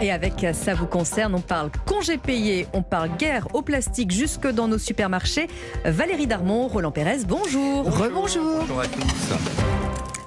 Et avec Ça vous concerne, on parle congé payé, on parle guerre au plastique jusque dans nos supermarchés. Valérie Darmon, Roland Pérez, bonjour. Rebonjour. Bonjour à tous.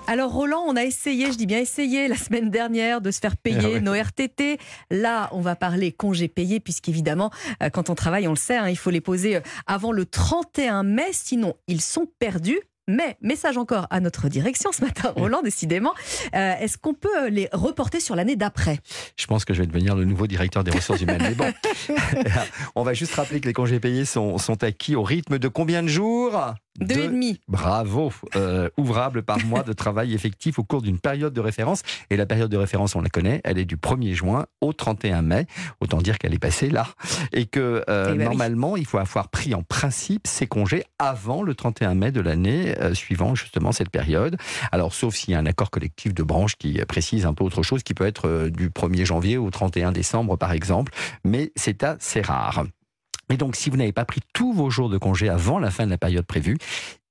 Alors Roland, on a essayé, je dis bien essayé, la semaine dernière de se faire payer Ah ouais. nos RTT. Là, on va parler congé payé, puisqu'évidemment, euh, quand on travaille, on le sait, hein, il faut les poser euh, avant le 31 mai, sinon ils sont perdus. Mais, message encore à notre direction ce matin, Roland, décidément, euh, est-ce qu'on peut euh, les reporter sur l'année d'après? Je pense que je vais devenir le nouveau directeur des ressources humaines. Mais bon, on va juste rappeler que les congés payés sont, sont acquis au rythme de combien de jours? Deux et demi. Bravo, euh, ouvrable par mois de travail effectif au cours d'une période de référence. Et la période de référence, on la connaît, elle est du 1er juin au 31 mai. Autant dire qu'elle est passée là. Et que euh, Eh ben oui. normalement, il faut avoir pris en principe ces congés avant le 31 mai de l'année euh, suivant justement cette période. Alors, sauf s'il y a un accord collectif de branche qui précise un peu autre chose, qui peut être euh, du 1er janvier au 31 décembre, par exemple. Mais c'est assez rare. Et donc, si vous n'avez pas pris tous vos jours de congé avant la fin de la période prévue,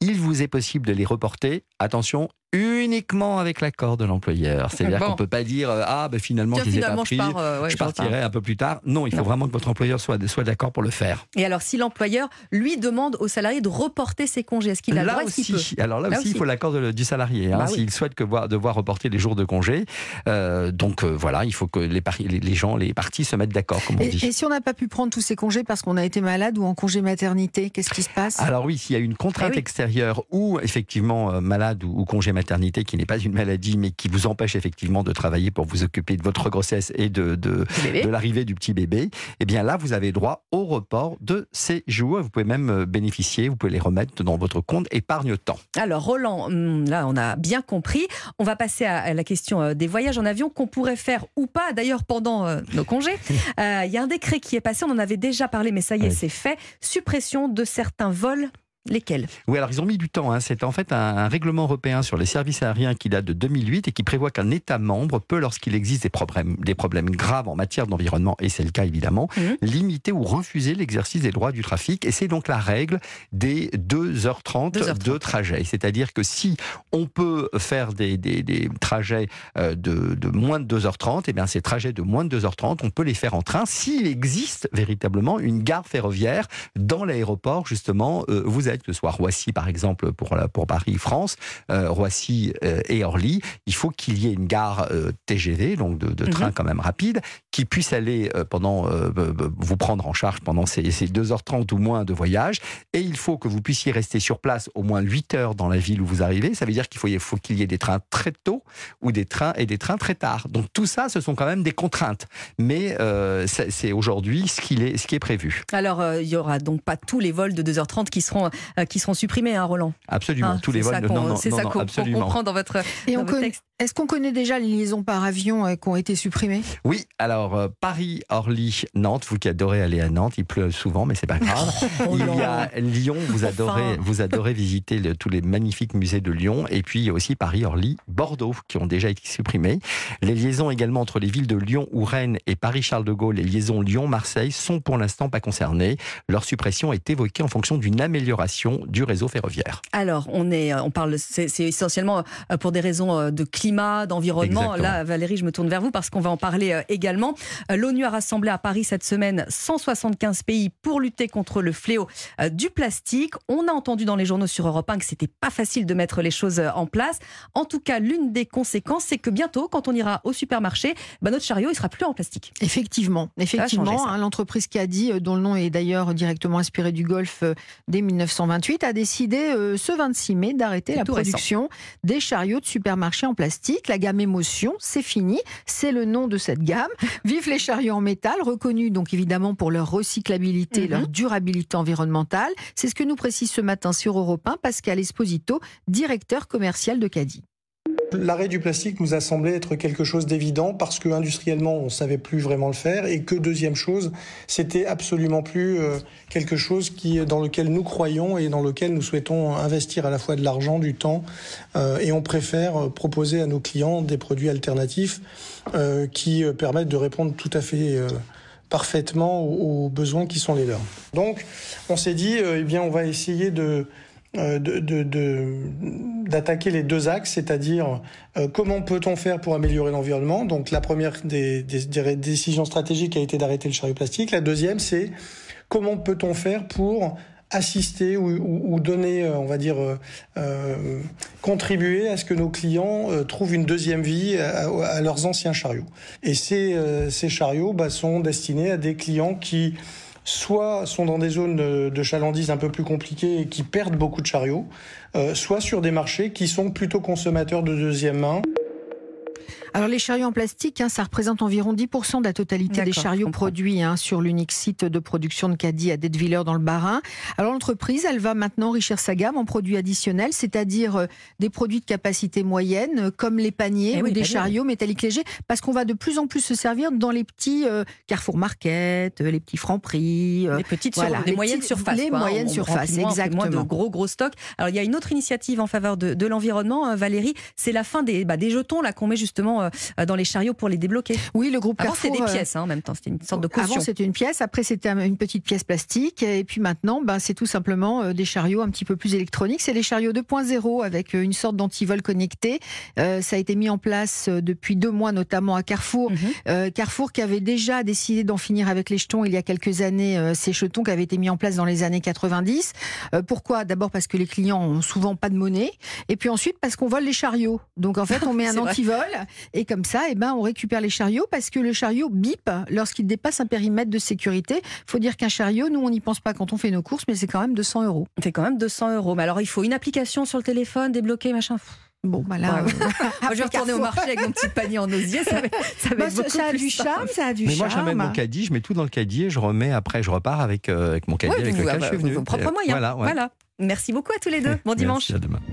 il vous est possible de les reporter, attention, uniquement avec l'accord de l'employeur. C'est-à-dire Bon. qu'on ne peut pas dire euh, Ah, ben finalement, Tiens, je les ai pas finalement, pris, je pars, euh, ouais, je partirai un peu plus tard. Non, il faut Non. vraiment que votre employeur soit, soit d'accord pour le faire. Et alors, si l'employeur, lui, demande au salarié de reporter ses congés, est-ce qu'il a le là droit Est-ce qu'il aussi, peut? alors là, Là aussi, il faut l'accord du salarié. hein, Bah oui. S'il souhaite que voir, devoir reporter les jours de congé, Euh, donc euh, voilà, il faut que les, pari- les, les gens, les parties se mettent d'accord, comme on Et, dit. et si on n'a pas pu prendre tous ces congés parce qu'on a été malade ou en congé maternité, qu'est-ce qui se passe? Alors oui, s'il y a une contrainte Eh oui. extérieure ou effectivement euh, malade ou, ou congé maternité qui n'est pas une maladie mais qui vous empêche effectivement de travailler pour vous occuper de votre grossesse et de, de, bébé. de l'arrivée du petit bébé, eh bien là vous avez droit au report de ces jours. Vous pouvez même euh, bénéficier, vous pouvez les remettre dans votre compte épargne-temps. Alors Roland, hum, là on a bien compris. On va passer à la question euh, des voyages en avion qu'on pourrait faire ou pas d'ailleurs pendant nos congés. Euh, Il y a un décret qui est passé, on en avait déjà parlé mais ça y est Oui. c'est fait. Suppression de certains vols. Lesquels? Oui, alors ils ont mis du temps. hein. C'est en fait un, un règlement européen sur les services aériens qui date de 2008 et qui prévoit qu'un État membre peut, lorsqu'il existe des problèmes, des problèmes graves en matière d'environnement, et c'est le cas évidemment, Mhm. limiter ou refuser l'exercice des droits du trafic. Et c'est donc la règle des 2h30, 2h30. de trajet. C'est-à-dire que si on peut faire des, des- des trajets euh, de, de moins de 2h30, et bien ces trajets de moins de 2h30, on peut les faire en train s'il existe véritablement une gare ferroviaire dans l'aéroport, justement, euh, vous que ce soit Roissy, par exemple, pour, la- pour Paris-France, euh, Roissy euh, et Orly, il faut qu'il y ait une gare euh, TGV, donc de, de Mhm. train quand même rapide, qui puisse aller pendant, vous prendre en charge pendant ces, ces 2h30 ou moins de voyage. Et il faut que vous puissiez rester sur place au moins 8 heures dans la ville où vous arrivez. Ça veut dire qu'il faut, faut qu'il y ait des trains très tôt ou des trains et des trains très tard. Donc tout ça, ce sont quand même des contraintes. Mais euh, c'est aujourd'hui ce, est, ce qui est prévu. Alors euh, il y aura donc pas tous les vols de 2h30 qui seront qui seront supprimés, hein, Roland. Absolument. Hein, tous les c'est vols. ça de- qu'on- non, non, C'est non, ça qu'on comprend dans votre, Et dans on votre connaît- texte. Est-ce qu'on connaît déjà les liaisons par avion euh, qui ont été supprimées? Oui, alors euh, Paris, Orly, Nantes, vous qui adorez aller à Nantes, il pleut souvent, mais c'est pas grave. il y a Lyon, vous Enfin. adorez, vous adorez visiter le- tous les magnifiques musées de Lyon, et puis il y a aussi Paris, Orly, Bordeaux, qui ont déjà été supprimés. Les liaisons également entre les villes de Lyon ou Rennes et Paris-Charles de Gaulle, les liaisons Lyon-Marseille, sont pour l'instant pas concernées. Leur suppression est évoquée en fonction d'une amélioration du réseau ferroviaire. Alors, on est, on parle, c'est c'est essentiellement euh, pour des raisons euh, de climat, d'environnement. Exactement. Là, Valérie, je me tourne vers vous parce qu'on va en parler euh, également. Euh, L'ONU a rassemblé à Paris cette semaine 175 pays pour lutter contre le fléau euh, du plastique. On a entendu dans les journaux sur Europe 1 que c'était pas facile de mettre les choses euh, en place. En tout cas, l'une des conséquences, c'est que bientôt, quand on ira au supermarché, bah, notre chariot, il sera plus en plastique. Effectivement, effectivement. ça. hein, L'entreprise qui a dit, euh, dont le nom est d'ailleurs directement inspiré du Golfe euh, dès 1928, a décidé euh, ce 26 mai d'arrêter la récent. production des chariots de supermarché en plastique. La gamme Émotion, c'est fini. C'est le nom de cette gamme. Vive les chariots en métal, reconnus donc évidemment pour leur recyclabilité, Mhm. leur durabilité environnementale. C'est ce que nous précise ce matin sur Europe 1 Pascal Esposito, directeur commercial de Caddy. L'arrêt du plastique nous a semblé être quelque chose d'évident parce que industriellement on savait plus vraiment le faire et que deuxième chose c'était absolument plus euh, quelque chose qui dans lequel nous croyons et dans lequel nous souhaitons investir à la fois de l'argent, du temps euh, et on préfère euh, proposer à nos clients des produits alternatifs qui permettent de répondre tout à fait parfaitement aux, besoins qui sont les leurs. Donc on s'est dit eh bien on va essayer de d'attaquer les deux axes, c'est-à-dire comment peut-on faire pour améliorer l'environnement? Donc la première des, décisions stratégiques a été d'arrêter le chariot plastique. La deuxième, c'est comment peut-on faire pour assister ou, donner, euh, on va dire, euh, euh, contribuer à ce que nos clients trouvent une deuxième vie à, leurs anciens chariots. Et ces, ces chariots bah, sont destinés à des clients qui soit sont dans des zones de chalandise un peu plus compliquées et qui perdent beaucoup de chariots, soit sur des marchés qui sont plutôt consommateurs de deuxième main. Alors les chariots en plastique, hein, ça représente environ 10% de la totalité des chariots produits hein, sur l'unique site de production de Caddy à Detteviller dans le Bas-Rhin. Alors l'entreprise, elle va maintenant enrichir sa gamme en produits additionnels, c'est-à-dire euh, des produits de capacité moyenne, euh, comme les paniers eh ou des chariots métalliques légers, parce qu'on va de plus en plus se servir dans les petits euh, Carrefour Market, les petits Francs Prix, les petites voilà, les, moyennes surfaces, les moyennes surfaces, exactement. Moins de gros gros stocks. Alors il y a une autre initiative en faveur de, de l'environnement, hein, Valérie, c'est la fin des, bah, des jetons là qu'on met justement euh, dans les chariots pour les débloquer. Oui, le groupe Avant, c'était des euh, pièces hein, en même temps, c'était une sorte de caution. Avant, c'était une pièce, après, c'était une petite pièce plastique, et puis maintenant, ben, c'est tout simplement euh, des chariots un petit peu plus électroniques. C'est les chariots 2.0 avec une sorte d'antivol connecté. ça a été mis en place depuis deux mois, notamment à Carrefour. Mhm. Carrefour qui avait déjà décidé d'en finir avec les jetons il y a quelques années, ces jetons qui avaient été mis en place dans les années 90. pourquoi? D'abord parce que les clients ont souvent pas de monnaie, et puis ensuite parce qu'on vole les chariots. Donc en fait, on met un antivol, et comme ça, eh ben, on récupère les chariots parce que le chariot bip lorsqu'il dépasse un périmètre de sécurité. Il faut dire qu'un chariot, nous, on n'y pense pas quand on fait nos courses, mais c'est quand même 200 euros. C'est quand même 200 euros. Mais alors, il faut une application sur le téléphone, débloquer, machin. Bon, bah là, je vais retourner au marché avec mon petit panier en osier. Ça, va, ça, bah, a du charme, ça a du Mais moi, j'amène mon caddie, je mets tout dans le caddie et je remets après, je repars avec, euh, avec mon caddie avec lequel je suis venu. Vos propres moyens. Voilà, voilà. Merci beaucoup à tous les deux. Bon dimanche. à demain.